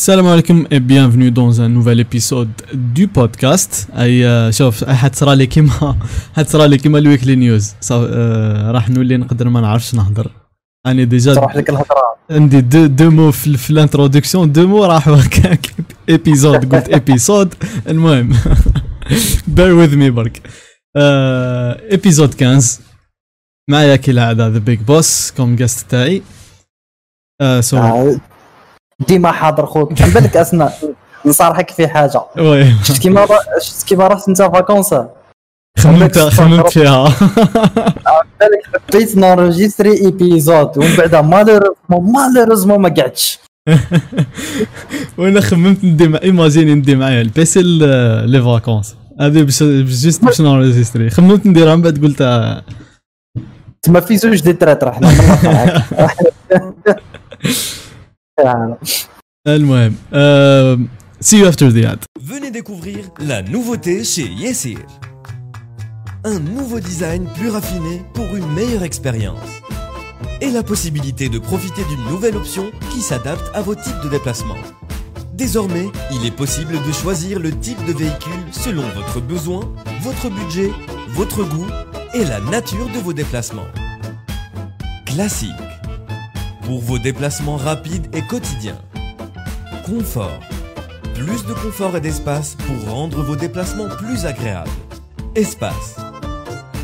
السلام عليكم et bienvenue dans un nouvel épisode du podcast. أي شوف حتصرى لي كيما حتصرى لي كيما ال weekly news. آه، راح نولي نقدر ما نعرفش نهضر. أنا déjà تروح لك الهضرة. عندي deux deux mots في, في ال introduction deux mots راحوا هكاك épisode قلت épisode المهم bear with me برك. épisode 15 معايا كالعاده the big boss comme guest تاعي. so آه، ديما حاضر خوت من بالك استنى نصارحك في حاجة. شفت كيما شفت كيما رحت أنت vacances؟ خممت خممت فيها. بالك حبيت نورجيستري épisode ومن بعد malheureusement malheureusement ما قعدتش. وأنا خممت ندي مع imagine ندي معايا ال PC les vacances هذه باش juste باش نوريجيستري خممت نديرها. من بعد قلت تما في زوج دي ترات رحنا. المهم آه، see you after the ad Venez découvrir la nouveauté chez Yesir. Un nouveau design plus raffiné pour une meilleure expérience. Et la possibilité de profiter d'une nouvelle option qui s'adapte à vos types de déplacement. Désormais, il est possible de choisir le type de véhicule selon votre besoin, votre budget, votre goût et la nature de vos déplacements. Classique. pour vos déplacements rapides et quotidiens. Confort. Plus de confort et d'espace pour rendre vos déplacements plus agréables. Espace.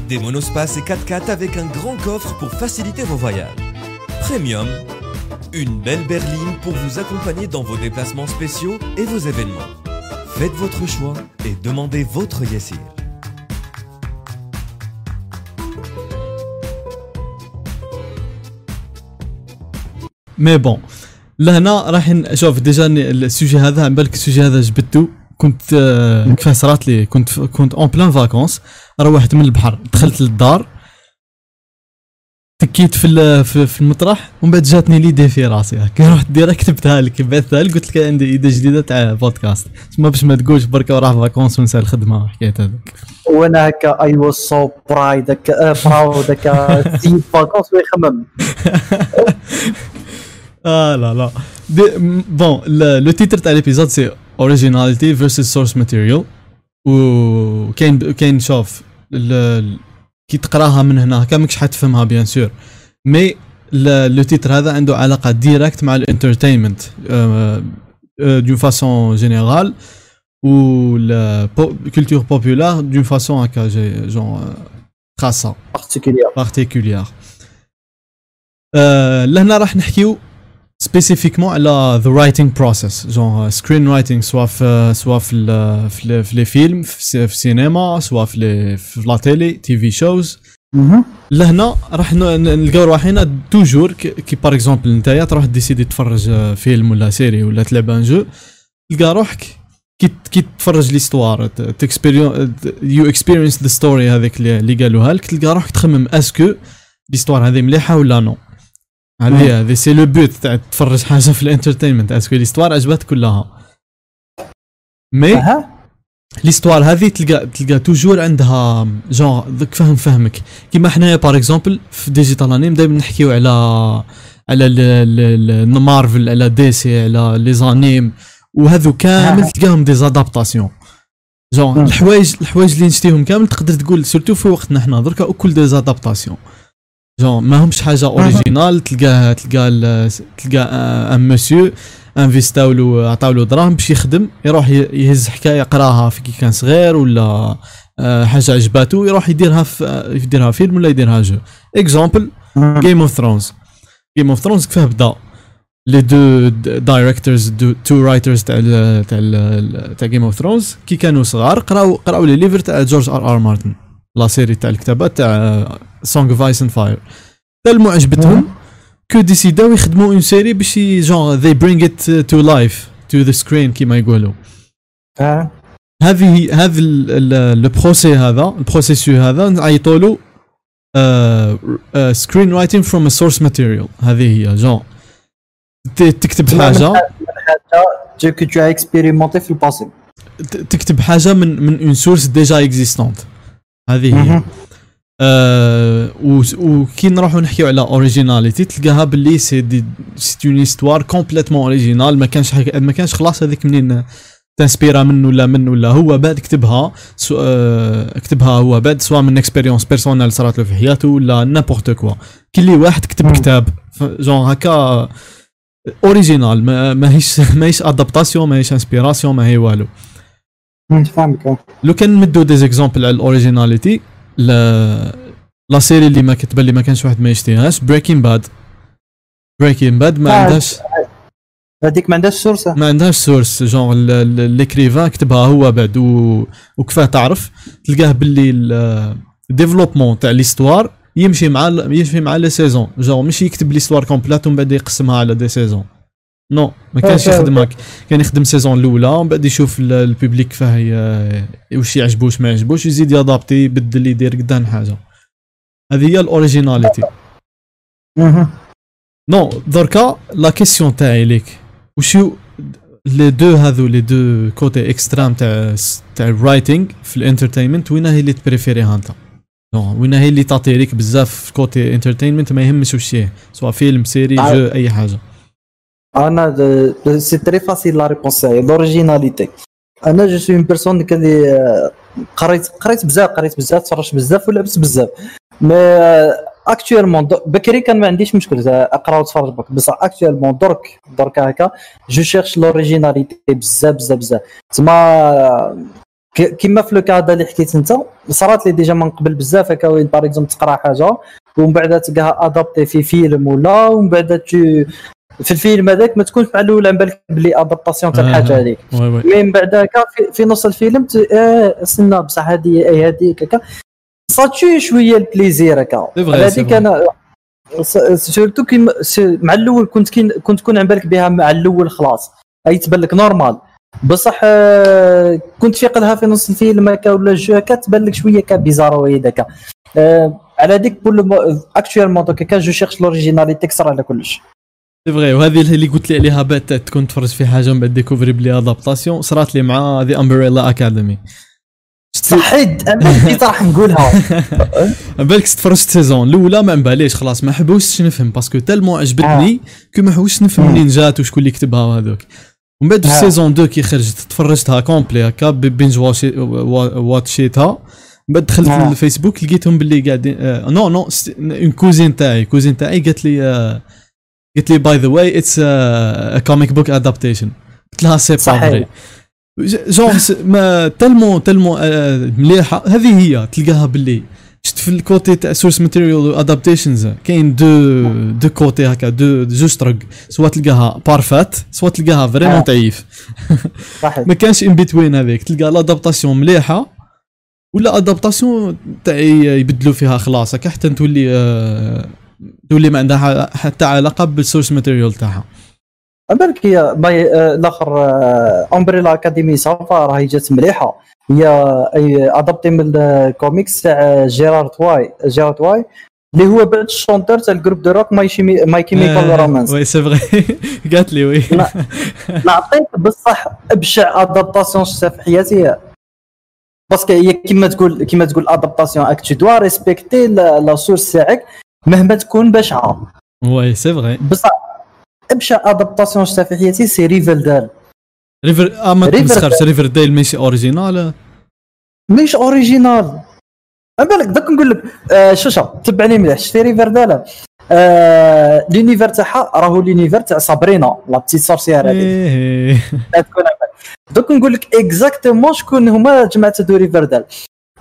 Des monospaces et 4x4 avec un grand coffre pour faciliter vos voyages. Premium. Une belle berline pour vous accompagner dans vos déplacements spéciaux et vos événements. Faites votre choix et demandez votre Yesir. mais bon لهنا راح شوف déjà ال sujet هذا على بالك ال sujet هذا جبدته كنت آه، كيفاه صرات لي؟ كنت كنت en plein vacances روحت من البحر دخلت للدار. تكيت في في, المطرح. ومن بعد جاتني l'idée في راسي. هكا. رحت direct كتبتها لك بعثتها لك قلت لك عندي idea جديدة تاع بودكاست تسمى باش ما تقولش برك وراح vacances ونسى الخدمة وحكايات هذيك وأنا هكا I was so proud هكا proud هكا. سيد vacances ويخمم. آه لا لا bon le titre تاع l'épisode c'est originality versus source material وكاين كاين شوف ال- ال- كي تقراها من هنا هكا ماكش حتفهمها bien sûr mais le titre هذا عنده علاقه direct مع ال entertainment d'une façon générale و culture populaire d'une façon هكا جون خاصه particulière particulière آه لهنا راح نحكيو spécifiquement على the writing process genre screenwriting سواء في سواء في في les films في السي- في السينما سواء في لي في la télé TV shows لهنا راح نلقاو روحنا toujours كي par exemple نتايا تروح décider تفرج فيلم ولا série ولا تلعب un jeu تلقى روحك كي كي تفرج l'histoire you experience the story هذيك اللي اللي قالوها لك تلقى روحك تخمم est-ce que l'histoire هذه مليحه ولا non هذه هذه c'est le but تاع تفرج حاجة في ال entertainment est-ce que l'histoire عجبتك كلها. mais? l'histoire هذه تلقى تلقى toujours عندها جون ذاك فهم فهمك. كيما حنايا par exemple في Digital Anime دائما نحكيو على على مارفل على دي سي على les animes وهذو كامل. تلقاهم des adaptations genre مم. الحوايج الحوايج اللي نشتيهم كامل تقدر تقول surtout في وقتنا حنا دركا وكل des adaptations genre ما همش حاجة originale تلقاه تلقى ال- تلقى ان مسيو انفيستاو له عطاو له دراهم باش يخدم يروح يهز حكايه يقراها في كي كان صغير ولا حاجة عجباتو يروح يديرها في يديرها فيلم ولا يديرها jeu exemple Game of Thrones Game of Thrones كيفاه بدا les deux directors two writers تاع تاع تاع Game of Thrones كي كانوا صغار قراو قراو les livres تاع George R. R. Martin la série تاع الكتابات تاع Song of Ice and Fire tellement عجبتهم que ديسيداو يخدموا en série باش genre they bring it to life to the screen كيما يقولوا آه. هذه هذا le processus هذا ال processus هذا نعيطوا له screenwriting from a source material هذه هي جون ت- تكتب حاجة. genre que tu expérimentais في ال passé تكتب حاجة من من une source déjà existante هذه هي. آه و- وكي نروحو نحكيو على originality تلقاها باللي c'est des c'est une histoire complètement originale ما كانش حاجة ما كانش خلاص هذيك منين تنسبيرا منه ولا منه ولا هو بعد كتبها سو آه كتبها هو بعد سواء من expérience personnelle صارت له في حياته ولا n'importe quoi اللي واحد كتب. كتاب جون هكا original ما ماهيش ماهيش adaptation ماهيش inspiration ما هي والو آه. لو كان نمدو des exemples على ال originality la la série اللي ما كتبان اللي ما كانش واحد ما يشتيهاش Breaking Bad Breaking Bad ما عندهاش. هذيك ما عندهاش source ما عندهاش source genre l'écrivain كتبها هو بعد و... وكفاه تعرف. تلقاه باللي ال développement تاع l'histoire يمشي مع يمشي مع les saisons genre مش يكتب l'histoire complète ومن بعد يقسمها على des saisons non ما كانش يخدم هكا كان يخدم saison الأولى ومن بعد يشوف ال- ال public ي- واش يعجبو واش ما يعجبوش يزيد يادابتي يبدل يدير قدام حاجة. هذه هي ال originality. non دركا la question تاعي ليك. وشو les deux هذو les deux côtés extrêmes تاع تاع ال writing في ال entertainment وين هي اللي تبريفيريها انت نو وين هي اللي تعطي ليك بزاف في côté entertainment ما يهمش هي سواء film série آه. jeu أي حاجة. أنا c'est très facile la réponse تاعي l'originalité أنا je suis une personne آه، قريت قريت بزاف قريت بزاف تفرجت بزاف ولعبت بزاف mais actuellement بكري كان ما عنديش مشكل اقرا واتفرج بك بصح actuellement درك درك هكا je cherche l'originalité بزاف بزاف بزاف تما ك- كيما في le هذا اللي حكيت انت صارت لي déjà من قبل بزاف هكا وين par exemple تقرا حاجة ومن بعد تلقاها ادابتي في فيلم ولا ومن بعد في الفيلم هذاك ما تكونش مع الأول على بالك بلي adaptation تاع آه. الحاجة هذيك. oui oui. mais من بعد هكا في, في نص الفيلم ت... آه استنى بصح هذه اي هذيك هكا. صاتشي شوية ال plaisir هكا. هذيك. أنا surtout كيما س- مع الأول كنت كنت تكون على بالك بها مع الأول خلاص. أي تبان لك normal بصح آه، كنت فيق لها في نص الفيلم هكا ولا jeu هكا تبان لك شوية كا bizarroïde هكا آه، على هذيك بول actuellement دوكا كان je cherche l'originalité كسر على كلش. c'est vrai وهذه اللي قلت لي عليها تا- تكون تفرج في حاجة من بعد découvrir بلي adaptation صرات لي مع The Umbrella Academy صحيت أنا كنت راح نقولها. بالك تفرجت saison الأولى ما نباليش خلاص ما حبوش نفهم parce que tellement عجبتني que ما حبوش نفهم. منين جات وشكون اللي كتبها وهذوك. ومن بعد في آه. saison 2 كي خرجت تفرجتها complet هكا binge-watchيتها من بعد دخلت آه. الفيسبوك لقيتهم باللي قاعدين آه non non une cousine تاعي cousine تاعي قالت لي آه قالت لي by the way it's comic book adaptation قلت لها c'est pas. vrai genre س- ما tellement tellement آه، مليحة هذه هي تلقاها باللي شفت في ال côté تاع source material adaptations كاين deux deux côtés هكا دو جوج طرق سواء تلقاها parfaite سواء تلقاها. vraiment تعيف ما كانش in between هذيك تلقى l'adaptation مليحه ولا adaptation تاع يبدلوا فيها خلاص هكا حتى تولي تولي ما عندها حتى علاقه بال source material تاعها بالك هي باي آه، الآخر Umbrella Academy ça va راهي جات مليحة. هي أدابتي من الكوميكس تاع Gerard Way Gerard Way اللي هو بعد ال chanteur تاع ال groupe de rock My Chemi My Chemical Romance. oui c'est vrai قالت لي oui. نعطيك بصح أبشع adaptation شفتها في حياتي. parce que هي كيما تقول كيما تقول adaptation أك tu dois respecter la source تاعك مهما تكون بشعه oui c'est vrai بصح ابشع adaptation شفتها في حياتي c'est Riverdale River آه ما تمسخرش Riverdale ماشي original مش original بالك دوك نقول لك آه شوشة تبعني مليح شتي Riverdale آه l'univers تاعها راهو l'univers تاع صابرينا la petite sorcière هذيك إيه. دوك نقول لك exactement شكون هما جماعة هادو Riverdale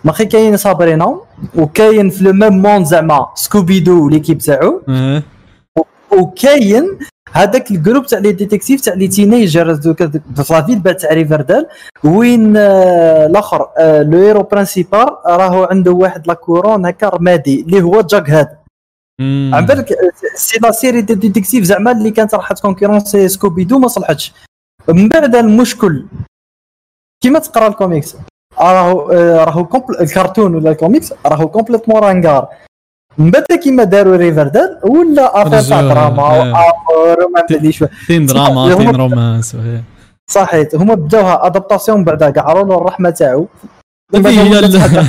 ما خي كاين صابرينا وكاين في le même monde زعما Scooby-Doo l'équipe تاعو. آه. وكاين هذاك ال groupe تاع les détectives تاع les teenagers في la ville بعد تاع Riverdale وين آه، الآخر آه، le héros principal راهو عنده واحد la couronne هكا رمادي اللي هو جاك هاد. عن بالك آه، c'est la série des détectives زعما اللي كانت راح ت concurrencer Scooby-Doo ما صلحتش. من بعد المشكل كيما تقرا الكوميكس. راهو راهو كومبل الكرتون ولا الكوميكس راهو كومبليتمون رانكار من بعد كيما داروا ريفردال ولا افير تاع دراما آه. وامور وما ندري شو تين دراما تين رومانس. صحيت هما بداوها ادابتاسيون بعدا قعروا له الرحمة تاعو؟ هذه هي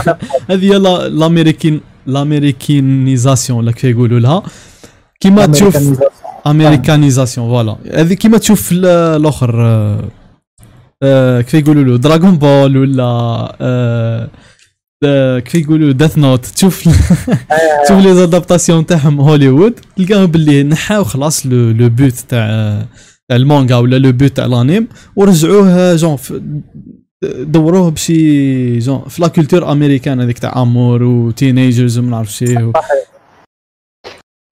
هذه الامريكان لامريكانيزاسيون ولا كيف يقولوا لها. كيما تشوف امريكانيزاسيون فوالا هذه كيما تشوف الآخر آه، آه، كيف يقولوا له Dragon Ball ولا آه، كيف يقولوا Death Note تشوف تشوف les adaptations تاعهم هوليوود تلقاهم باللي نحاو خلاص le but تاع تاع المانجا ولا le but تاع الانيم ورجعوه جون دوروه بشي genre في la culture américaine هذيك تاع امور و teenagers وما نعرف شي و-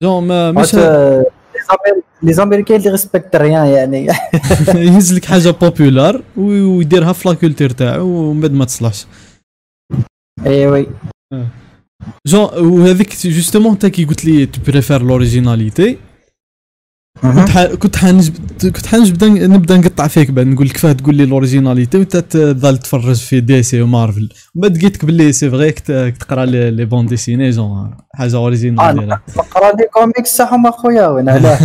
جون ما مش les Américains اللي respectent rien يعني. يهز لك حاجة populaire ويديرها في la culture تاعو ومن بعد ما تصلحش. اي وي جون وهذيك justement انت كي قلت لي tu préfères l'originalité كنت ح... كنت حنجب كنت حنبدا نبدأ نقطع فيك بعد نقول لك فاه تقول لي l'originalité وانت تظل تفرج في DC و Marvel ومن بعد لقيتك باللي c'est vrai تقرا les bandes dessinées genre حاجة originale ديالها نقرا les comics تاعهم اخويا وين علاه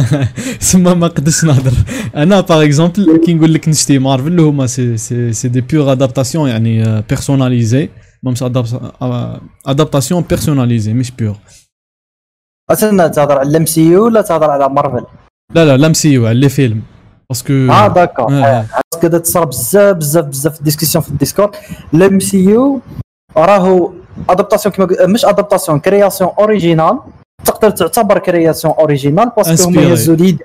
سما ما قدرتش نهضر. أنا par exemple كي نقول لك نشتي مارفل هما c'est c'est c'est des pures adaptations يعني personnalisée مش adaptation personnalisée مش pure أصلا تهضر على ال MCU ولا تهضر على مارفل؟ لا لا لا مسيو على les films. parce que آه d'accord آه. parce que دا تصرا بزاف بزاف بزاف discussions في ال Discord. ال MCU راهو adaptation كيما قلت- مش adaptation création originale تقدر تعتبر création originale parce que هما. يهزوا l'idée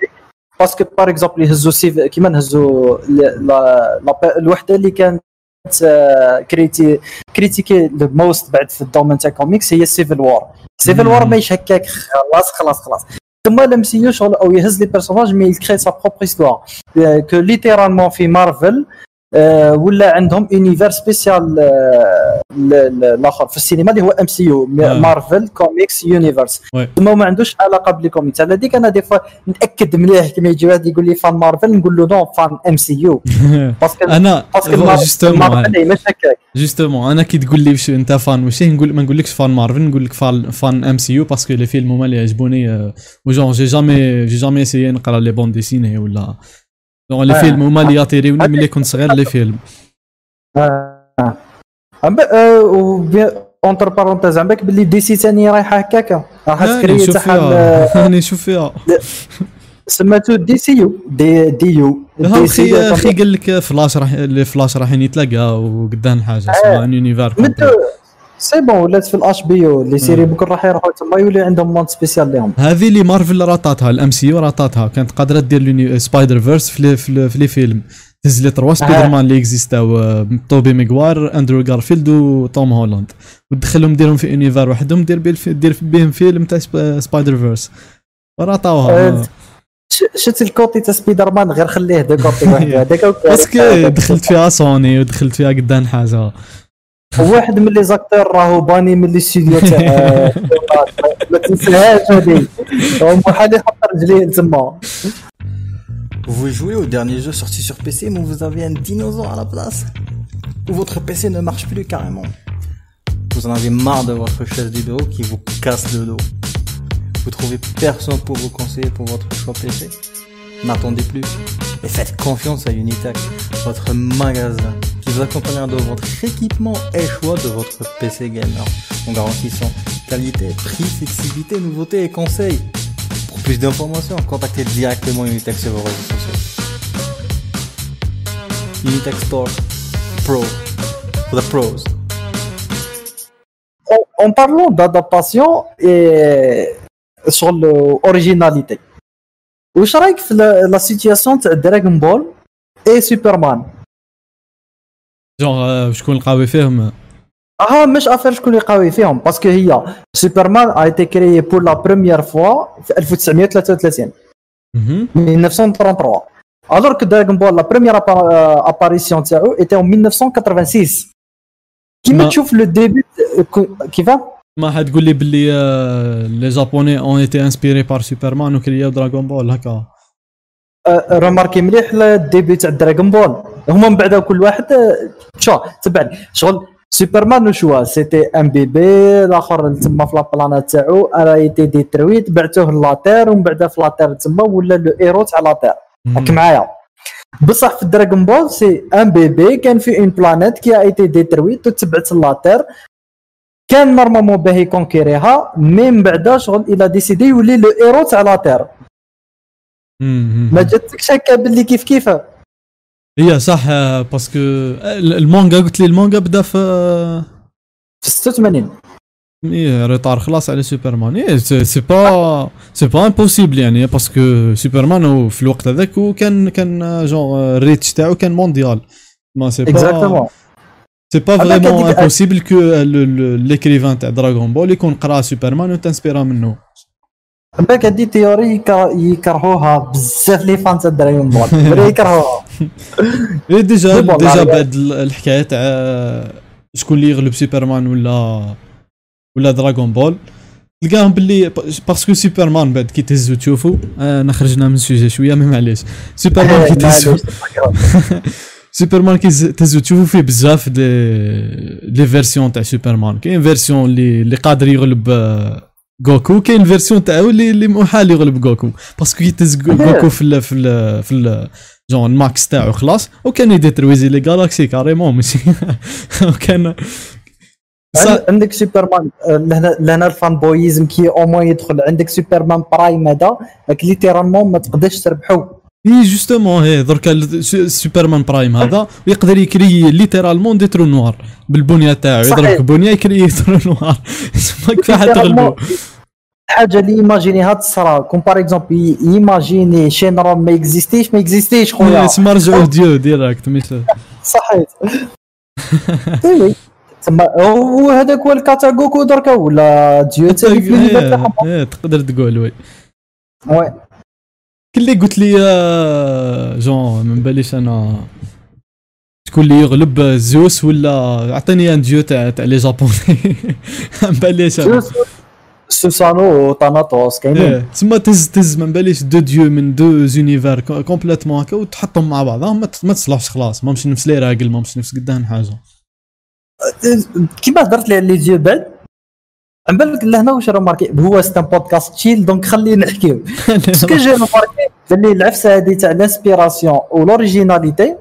parce que par exemple يهزوا سيف كيما نهزوا الوحدة اللي كانت آه، criti critiquée موست بعد في ال domaine تاع كوميكس هي Civil War Civil War. ماهيش هكاك خلاص خلاص خلاص. ثم ال MCU شغل أو يهز les personnages mais ي créer sa propre histoire que littéralement في مارفل ولا عندهم univers spécial الآخر في السينما اللي هو MCU آه. Marvel Comics Universe. ثم ما عندوش علاقة ب les comics على ديك أنا des fois نتأكد مليح كيما يجي واحد يقول لي fan Marvel نقول له non fan MCU parce que أنا parce que justement Marvel مش هكاك justement أنا كي تقول لي واش أنت fan واش نقول ما نقولكش fan Marvel نقول لك fan fan MCU parce que les films هما اللي عجبوني آه، و genre j'ai jamais j'ai jamais essayé نقرا les bandes dessinées ولا جون لي آه. فيلم هما اللي ياتيريوني ملي كنت صغير لي فيلم. اونتر بارونتيز بالك باللي دي سي ثاني رايحة هكاكا. راح راني تكري تاع راني نشوف فيها. سماتو دي سي يو دي دي يو أخي أخي قال لك فلاش راح اللي فلاش راح يتلاقى وقدام حاجة سواء ان يونيفير سي بون ولات في الاش بي أو لي سيري بكره راح يروحوا تما يولي عندهم مونت سبيسيال لهم. هذه اللي مارفل راتاتها ال MCU راتاتها. كانت قادرة دير Spider-Verse في les- في les- في les films تهز les trois Spider-Man اللي اكزيستاو آه، توبي ميغوار أندرو غارفيلد وتوم هولاند. وتدخلهم ديرهم في univers وحدهم دير دير بهم فيلم تاع Sp- Spider-Verse راتاوها آه، ش- شفت ال côté تاع سبيدر مان غير خليه de côté واحد هذاك parce que دخلت فيها سوني ودخلت فيها قدام حاجة واحد من لي زاكتور راهو باني من لي ستوديو تاع ما تنساهاش هذه هو محال يحط رجليه تما Vous jouez au dernier jeu sorti sur PC mais vous avez un dinosaure à la place Ou votre PC ne marche plus carrément Vous en avez marre de votre chaise du bureau qui vous casse le dos Vous trouvez personne pour vous conseiller pour votre choix PC N'attendez plus et faites confiance à Unitech, votre magasin qui vous accompagnera dans votre équipement et choix de votre PC gamer en garantissant qualité, prix, flexibilité, nouveautés et conseils. Pour plus d'informations, contactez directement Unitex sur vos réseaux sociaux. Unitex Store Pro the pros. En, parlant d'adaptation et sur l'originalité, où la, la situation de Dragon Ball et Superman اي سوبرمان جون آه، شكون القوي فيهم آه مش افير شكون اللي قوي فيهم باسكو هي Superman a été créé pour la première fois في 1933 مهم. 1933 alors que Dragon Ball la première apparition تاعو était en 1986 كيما ما- تشوف le début كيفاه ما حتقول لي باللي آه، les Japonais ont été inspirés par Superman وكرياو Dragon Ball هكا remarquez مليح ال début تاع Dragon Ball هما من بعد كل واحد آه، شو تبعني شغل سوبرمان وشوا c'était un bébé الآخر تما في la planète تاعو راه était détruite بعتوه la Terre ومن بعد في la Terre تما ولا le héros تاع la Terre. راك معايا. بصح في Dragon Ball c'est un bébé كان في une planète qui était détruite وتبعت la Terre كان normalement باه يكونكيريها mais من بعدا شغل il a décidé يولي le héros تاع la Terre مم. ما جاتكش هكا باللي كيف كيف هي صح parce que المانجا قلت لي المانجا بدا في في 86 إيه retard خلاص على سوبرمان. إيه c'est pas c'est pas impossible يعني parce que سوبرمان في الوقت هذاك هو كان genre ال reach تاعو كان mondial mais c'est pas exactement c'est pas vraiment impossible que l'écrivain تاع Dragon Ball يكون قرأ سوبرمان وتنسبيرا منه. من بالك هادي théorie يكره- يكرهوها بزاف les fans تاع Dragon Ball vrai يكرهوها. إيه déjà déjà بعد ال- الحكاية تاع آه، شكون اللي يغلب سوبرمان ولا ولا Dragon Ball. تلقاهم باللي parce que سوبرمان بعد كي تهزو تشوفو. آه انا خرجنا من ال sujet شوية mais معليش. سوبرمان كي تهزو. سوبرمان كي تهزو تشوفو فيه بزاف des les versions تاع سوبرمان. كاين version اللي اللي قادر يغلب غوكو كاين version تاعو اللي اللي محال يغلب غوكو parce que غو- غوكو في ال في ال في ال genre ال max تاعو خلاص. وكان يديترويزي les galaxies carrément ماشي وكان عندك سوبرمان آه، لهنا لهنا ال fanboyism كي au moins يدخل. عندك سوبرمان برايم هذا راك littéralement ما تقدرش تربحو. اي justement هي دركا سوبرمان برايم هذا يقدر يكري littéralement des trous noirs بالبنية تاعو. صحيح. يضرب بنية يكري ترو نوار حتى تغلبو. الحاجة اللي ايماجينيها تصرا كوم باغ اكزومبل ايماجيني شينرال ما اكزيستيش ما اكزيستيش خويا اسمها رجعوا ديو ديراكت مش صحيت تما هو هذاك هو الكاتا غوكو دركا ولا ديو تاني في تاعهم. إيه، تقدر تقول وي. وي كل اللي قلت لي جون من باليش أنا. شكون اللي يغلب زوس ولا أعطيني أن ديو تاع تاع لي جابوني. من باليش أنا. سوسانو وطاناتوس كاينين. إيه، تسمى تز تز ما باليش دو ديو من دو زونيفير كومبليتمون هكا وتحطهم مع بعضهم ما ما تصلحش خلاص. ما مش نفس لي راجل ما مش نفس قدام حاجة. كيما هضرت لي على لي ديو بعد عم بالك لهنا واش راه ماركي؟ هو ستان بودكاست chill donc خلينا نحكيو. parce que j'ai marqué باللي العفسة هذه تاع ال inspiration و l'originalité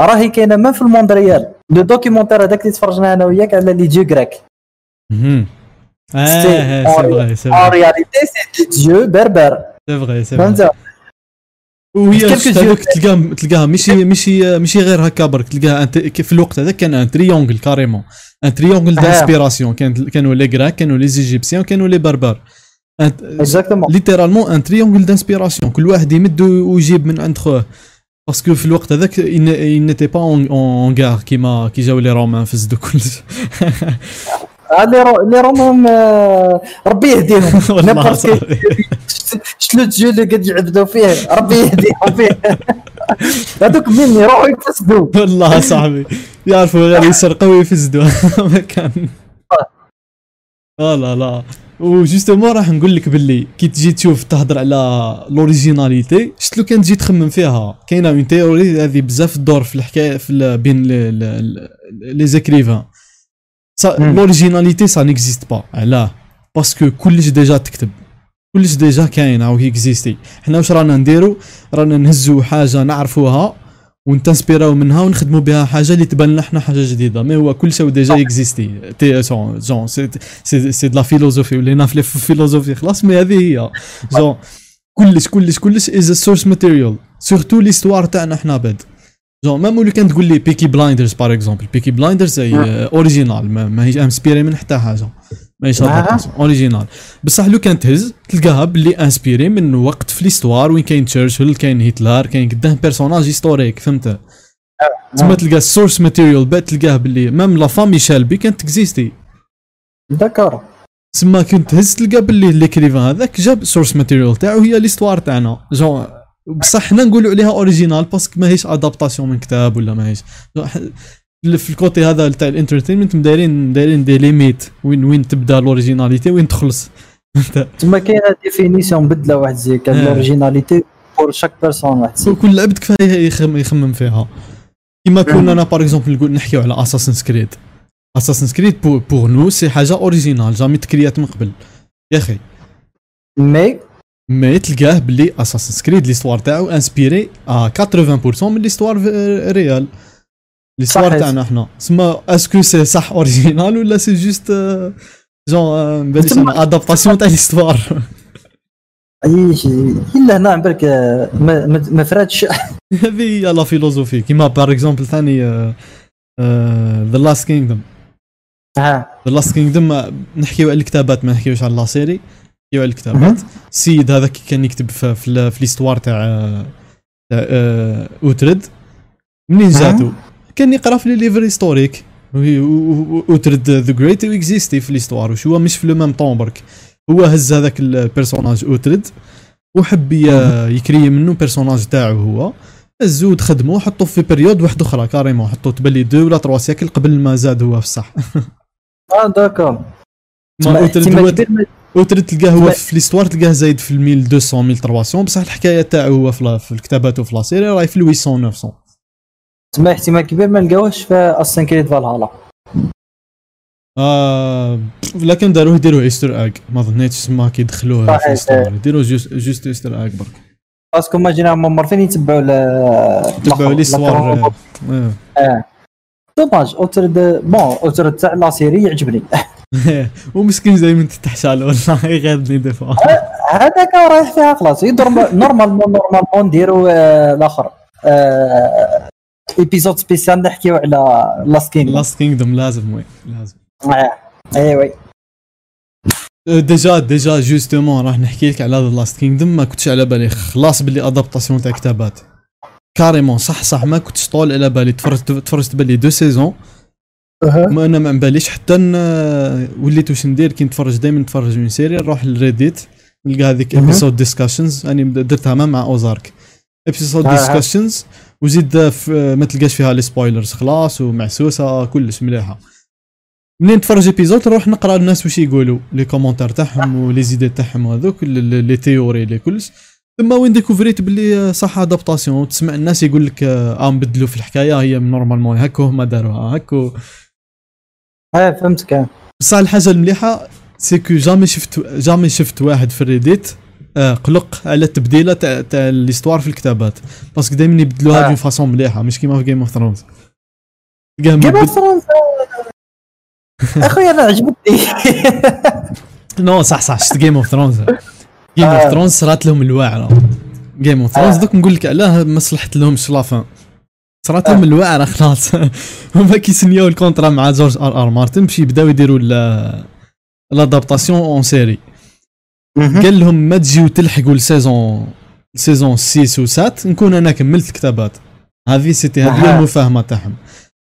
راهي كاينة ما في ال monde réel. le documentaire هذاك اللي تفرجنا أنا وياك على les dieux grecs. آه c'est- c'est vrai c'est des dieux berbères. c'est vrai c'est vrai وهي. هذوك تلقاها تلقاها ماشي ماشي ماشي غير هكا برك. تلقاها في الوقت هذاك كان un triangle carrément un triangle آه. d'inspiration كان كانوا les Grecs كانوا les Égyptiens كانوا les Berbères exactement littéralement un triangle d'inspiration كل واحد يمد ويجيب من عند خوه parce que في الوقت هذاك il n'était pas en, en كيما كي جاو les Romains فسدوا كلش. les Ro les Romains آه، ربي يهديهم. n'importe. شنو الجو اللي قاعد يعبدوا فيه؟ ربي يهديهم فيه. هذوك مني يروحوا يفسدوا. والله صاحبي. يعرفوا غير يسرقوا ويفسدوا. ما كان. لا لا لا. و justement راح نقول لك باللي كي تجي تشوف تهضر على l'originalité شفت لو كان تجي تخمم فيها. كاينة une théorie هذه بزاف تدور في الحكاية في بين les écrivains مم. l'originalité ça n'existe pas علاه parce que كلش déjà تكتب كلش déjà كاين أو existé حنا واش رانا نديرو رانا نهزو حاجة نعرفوها ونتنسبيراو منها ونخدموا بها حاجة اللي تبان لنا حنا حاجة جديده mais هو كل شيء déjà existé تي genre c'est c'est c'est de la philosophie ولينا في ال philosophie خلاص mais هذه هي جون كلش كلش كلش as source material surtout l'histoire تاعنا حنا بعد genre même ولو كان تقول لي Peaky Blinders par exemple Peaky Blinders هي originale ما ما هيش inspirée من حتى حاجة. ماهيش آه. originale بصح لو كان تهز تلقاها باللي inspirée من وقت في l'histoire وين كاين تشرشل كاين هتلر كاين قدام personnages historiques فهمت؟ تما تلقى ال source material بعد تلقاه باللي même la famille شالبي كانت تكزيستي d'accord تسمى كنت تهز تلقى باللي l'écrivain هذاك جاب source material تاعو هي l'histoire تاعنا. جون بصح حنا نقولوا عليها originale parce que ماهيش adaptation من كتاب ولا ماهيش. في ال côté هذا تاع ال entertainment دايرين دايرين des limites وين وين تبدا ال originalité وين تخلص. تما كاينة définition بدلة واحد زي كان. l'originalité pour chaque personne واحد. كل عبد كفاية يخم يخمم فيها. كيما كنا أنا par exemple نقول نحكيو على Assassin's Creed Assassin's Creed pour nous c'est حاجة originale jamais تكريات من قبل. يا أخي. مي مي تلقاه باللي Assassin's Creed l'histoire تاعو inspirée à 80% من l'histoire réelle. l'histoire. تاعنا إحنا. تسمى est-ce que c'est صح original ولا c'est juste آه، جون باليش adaptation تاع l'histoire؟ أي شيء إلا هنا عن بالك آه، ما فراتش. هذه هي la philosophie كيما par exemple ثاني The Last Kingdom ها The Last Kingdom نحكيو على الكتابات ما نحكيوش على la série على الكتابات السيد هذا كي كان يكتب في في, في l'histoire تاع تاع آه، اوترد منين جاتو؟ كان يقرأ في les livres historiques اوترد the great existait في l'histoire وش هو؟ مش في le même temps برك. هو هز هذاك ال personnage اوترد وحب يcréer منه personnage تاعو هو. هزو خدمو حطوه في période واحدة أخرى carrément حطوه تبلي deux ولا trois siècles قبل ما زاد هو في الصح آه d'accord. ما اوترد اوترد تلقاه هو في l'histoire تلقاه زايد في 1200 1300 بصح الحكاية تاعو هو في, الكتابات وفي la série راهي في 800 900 تما احتمال كبير ما نلقاوش في اسن كريد فالهالا آه لكن داروه يديروه ايستر اج ما ظنيتش تسمى كي يدخلوه صحيح. في ليستوار يديروه جوست جوست ايستر اج برك. باسكو ما جينا مرتين يتبعوا ل تبعوا ليستوار آه،. آه. دوماج. اوترد بون اوترد تاع لا سيري يعجبني. ومسكين دائما تتحشى والله يغادني دفع هذاك رايح فيها خلاص. يدور normalement normalement نديروا آه، الآخر. آه، épisode spécial نحكيو على Last King Last Kingdom لازم وي لازم. ايوي déjà déjà justement راح نحكي لك على هذا Last Kingdom ما كنتش على بالي. خلاص باللي adaptation تاع كتابات carrément صح صح ما كنتش طول على بالي. تفرجت تفرجت بالي deux saisons ما أنا ما باليش حتى وليت واش ندير كي نتفرج دائما نتفرج من série نروح لل Reddit نلقى هذيك. episode discussions أني درتها ما مع Ozark. episode آه. discussions وزيد ما تلقاش فيها les spoilers خلاص ومعسوسة كلش مليحة. منين نتفرج épisode نروح نقرأ الناس واش يقولوا. les commentaires تاعهم و les idées تاعهم هذوك les théories les كلش. ثم وين découvrيت باللي صح adaptation تسمع الناس يقول لك آه نبدلوا في الحكاية هي normalement هكو هما داروها هكو. آه فهمتك. بصح الحاجة المليحة c'est que jamais شفت jamais شفت واحد في ال Reddit آه قلق على التبديله تاع تاع l'histoire في الكتابات. parce que دائما يبدلوها آه. d'une façon مليحة مش كيما في جيم اوف ثرونز جيم اوف ثرونز اخويا أنا عجبتني. non صح صح شفت Game of Thrones Game of. Thrones صرات لهم الوعره Game of Thrones. دوك نقول لك علاه ما صلحت لهمش la fin صرات لهم الوعره خلاص. هما كي signاو ال contrat مع جورج آر آر مارتن باش يبداو يديروا l'adaptation en série قال لهم ما تجيو تلحقوا ال saison saison 6 و 7 نكون أنا كملت الكتابات. هذه c'était هذه. المفاهمة تاعهم.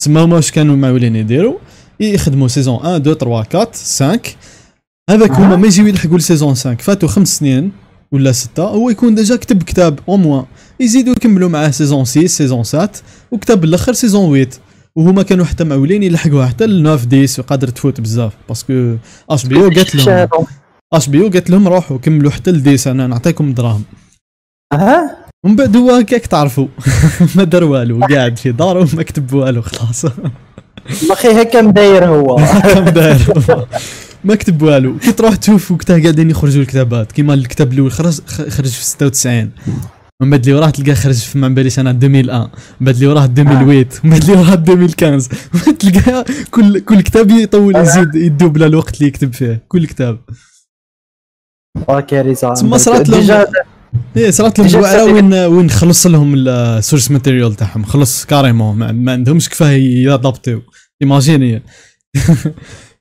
تسمى هما واش كانوا معولين يديروا؟ يخدموا saison 1 2 3 4 5 هذاك هما ما يجيو يلحقوا ال saison 5 فاتوا خمس سنين ولا ستة هو يكون déjà كتب كتاب au moins. يزيدوا يكملوا معاه saison 6 saison 7 وكتاب الأخر saison 8 وهما كانوا حتى معولين يلحقوها حتى ل 9 10 وقادر تفوت بزاف parce que HBO قالت لهم HBO قالت لهم روحوا كملوا حتى ل dix أنا نعطيكم دراهم. ها ومن بعد هو هكاك تعرفوا ما دار والو قاعد في داره وما كتب والو خلاص. أخي هكا مداير هو. كم داير ما كتب والو. كي تروح تشوف وقتها قاعدين يخرجوا الكتابات. كيما الكتاب الأول خرج خرج في 96 من بعد اللي وراه تلقاه خرج في ما باليش أنا 2001 من بعد اللي وراه 2008 من بعد اللي وراه 2015 من بعد تلقاه كل كل كتاب يطول يزيد يdoubler الوقت اللي يكتب فيه. كل كتاب. أوكي تسمى صرات لهم إيه صرات لهم الوعرة بسبب- وين وين خلص لهم ال source material تاعهم. خلص carrément ما, عندهمش كفاية يadaptيو imaginez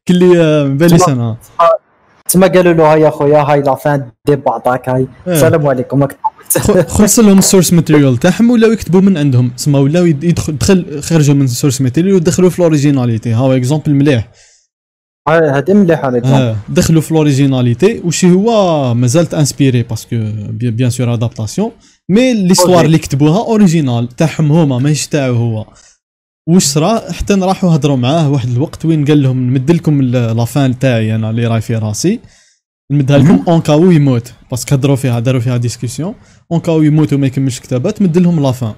كلي آه، بالي سنة. تسمى قالوا له هيا خويا هاي la fin دي بعضاك هاي. إيه. السلام عليكم. راك خلص لهم ال source material تاعهم ولاو يكتبوا من عندهم. تسمى ولاو يد- يدخل دخل خرجوا من ال source material ودخلوا في ال originalité هاو exemple مليح. هذه مليحة عليك آه دخلوا في ال originalité وش هو مازالت inspirée parce que bien sûr adaptation mais l'histoire. اللي كتبوها originale تاعهم هما ماهيش تاعو هو. وش صرا حتى راحوا هضروا معاه واحد الوقت وين قال لهم نمد لكم la fin تاعي أنا اللي راي في راسي. نمدها لكم en cas où يموت parce que هضروا فيها داروا فيها discussion en cas où يموت وما يكملش كتابات مد لهم la fin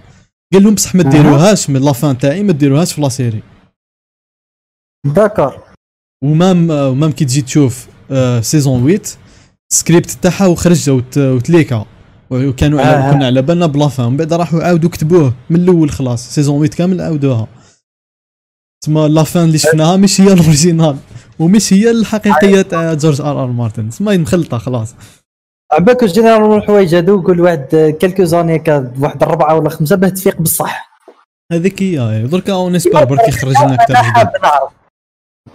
قال لهم بصح ما. ديروهاش من la fin تاعي ما ديروهاش في la série d'accord. و même و même كي تجي تشوف آه، saison 8 سكريبت تاعها وخرج وت- وتleaka. وكانوا على آه. كنا على بالنا ب la fin من بعد راحوا عاودوا كتبوه من الأول خلاص. saison 8 كامل عاودوها. تسمى la fin اللي شفناها مش هي ال originale ومش هي الحقيقية تاع جورج آر آر مارتن. تسمى مخلطة خلاص. عباك جينيرال الحوايج هادو كل واحد كيلكو زاني واحد الربعه ولا خمسة باه تفيق بصح هذيك هي دركا أون إسبار برك يخرج لنا كتاب أنا جديد. نعرف.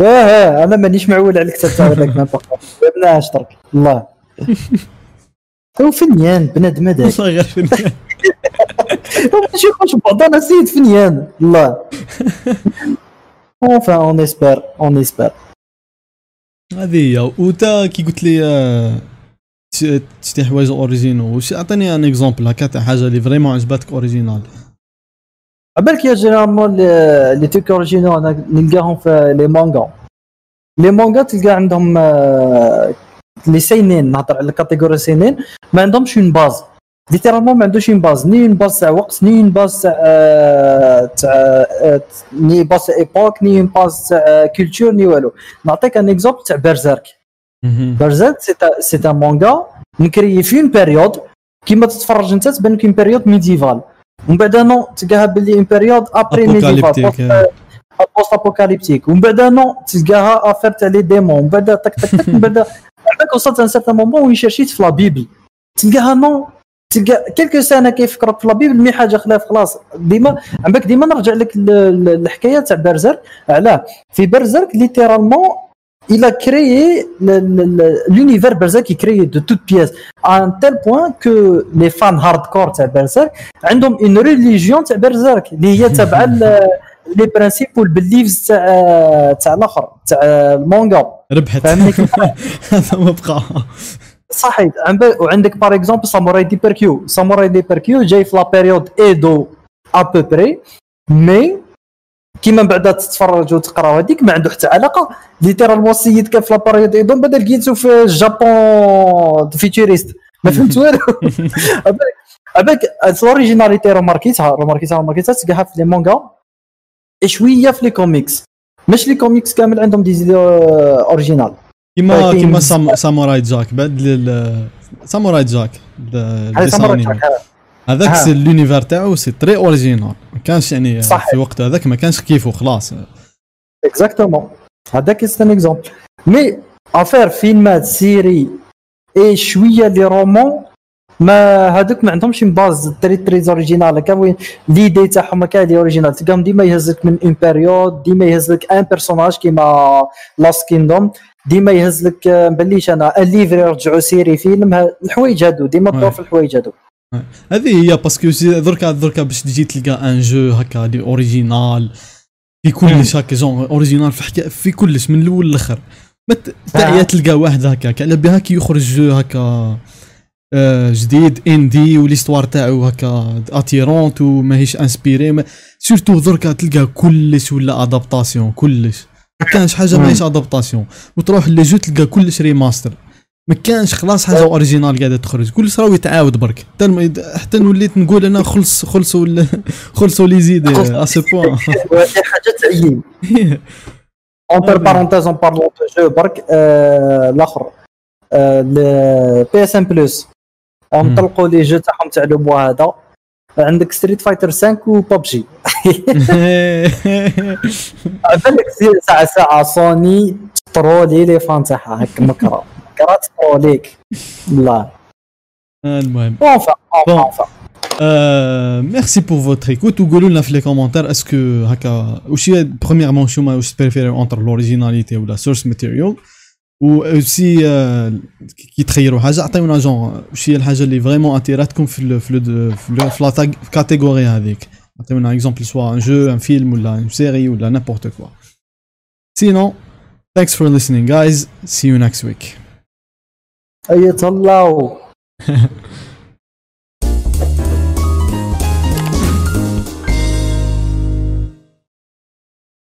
آه آه أنا مانيش معول على الكتاب تاع هذاك ما بناش ترك الله. هو فنيان بنادم هذاك. غير ماشي يخش بعضنا سيد فنيان. الله. enfin on espère on espère هذه هي. وتا كي قلت لي آه، تشتي حوايج originaux واش أعطيني un exemple هكا تاع حاجة اللي vraiment عجبتك originale. عبالك يا généralement les trucs originaux نلقاهم في les mangas. les mangas تلقى عندهم آه، les seinen نهضر على ال catégorie seinen ما عندهمش une base littéralement ما عندوش une base ni une base تاع وقت ni une base تاع آه، تاع آه، ni base تاع époque ni une base تاع culture ni والو. نعطيك un exemple تاع Berserk. Berserk c'est un manga مكري في une période كيما تتفرج انت تبان لك une période médiévale ومن بعد non تلقاها باللي une période après médiévale post-apocalyptique ومن بعد نو تلقاها affaire تاع les démons ومن بعد تك تك تك من بعد عندك وصلت un certain moment وين شرشيت في la Bible تلقاها non تلقى quelques scènes كيفكرك في la Bible mais حاجة خلاف خلاص. ديما عندك ديما نرجع لك الحكاية تاع Berserk علاه في Berserk littéralement il a créé le- le- le- l'univers Berserk qui créé de toutes pièces à un tel point que les fans hardcore تاع Berserk عندهم une religion تاع Berserk اللي هي تبع les principes وال beliefs تاع تاع l'auteur تاع المانجا ربحت. فهمني هذا ما بقى صحيح. عند- وعندك par exemple Samurai Deeper Kyo Samurai Deeper Kyo جاي في la période Edo à peu près mais كيما من بعد تتفرج وتقرا هذيك ما عنده حتى علاقة. littéralement السيد كان في la période Edo بعد لقيتو في ال Japon futuriste ما فهمت والو؟ عبالك الاوريجيناليتي روماركيتها روماركيتها روماركيتها تلقاها في les mangas شوية في les comics مش les comics كامل عندهم des idées originales كيما كيما. Sam- Samurai Jack بعد لل- Samurai Jack هذاك. c'est l'univers تاعو c'est très original. ما كانش يعني صح. في وقت هذاك ما كانش كيفو خلاص. exactement هذاك c'est un exemple mais affaire فيلمات séries اي شوية les romans ما هذوك ما عندهمش base très très originale هكا وين l'idée تاعهم هكا les originals تلقاهم ديما يهزك من une période ديما يهزلك un personnage كيما Last Kingdom ديما يهزلك آه، مبليش أنا un livre يرجعوا série فيلم الحوايج هادو ديما تدور في الحوايج هادو. هذه هي parce que دركا دركا باش تجي تلقى un jeu هكا les originals في كلش هكا genre original في حكا في كلش من الأول للأخر. ما تعيا تلقى واحد هكا على بها كي يخرج jeu هكا آه، جديد indie و l'histoire تاعو هكا attirante وماهيش inspirée ما surtout دركا تلقى كلش ولا adaptation كلش. ما كانش حاجة ماهيش adaptation وتروح ل jeu تلقى كلش remaster ما كانش خلاص حاجة originale قاعدة تخرج. كلش راهو يتعاود برك. حتى حتى وليت نقول أنا خلص خلصوا خلصوا les idées à ce point وهذه حاجة تعيين. entre parenthèses en parlant jeux برك آه، الأخر بي اس ام بلس هم مم. طلقوا لي جو تاعهم تاع لو موا هذا. عندك ستريت فايتر 5 وببجي بالك سي- ساعه ساعة سوني ترولي لي فان تاعها هكا مكرة. مكرة تروليك. الله المهم. اونفا. اونفا ميرسي بور فوتر ايكوت وقولوا لنا في لي كومونتير اسكو هكا واش هي برومييرمون شو ما واش بريفيري اونتر لوريجيناليتي ولا سورس ماتيريال و aussi كي تخيروا حاجة عطيونا جون واش هي الحاجة اللي vraiment intéress اتكم في ال في ال في, ال في la catégorie هذيك عطيونا exemple soit un jeu un film ولا une série ولا n'importe quoi sinon thanks for listening guys. See you next week. ايتهلاو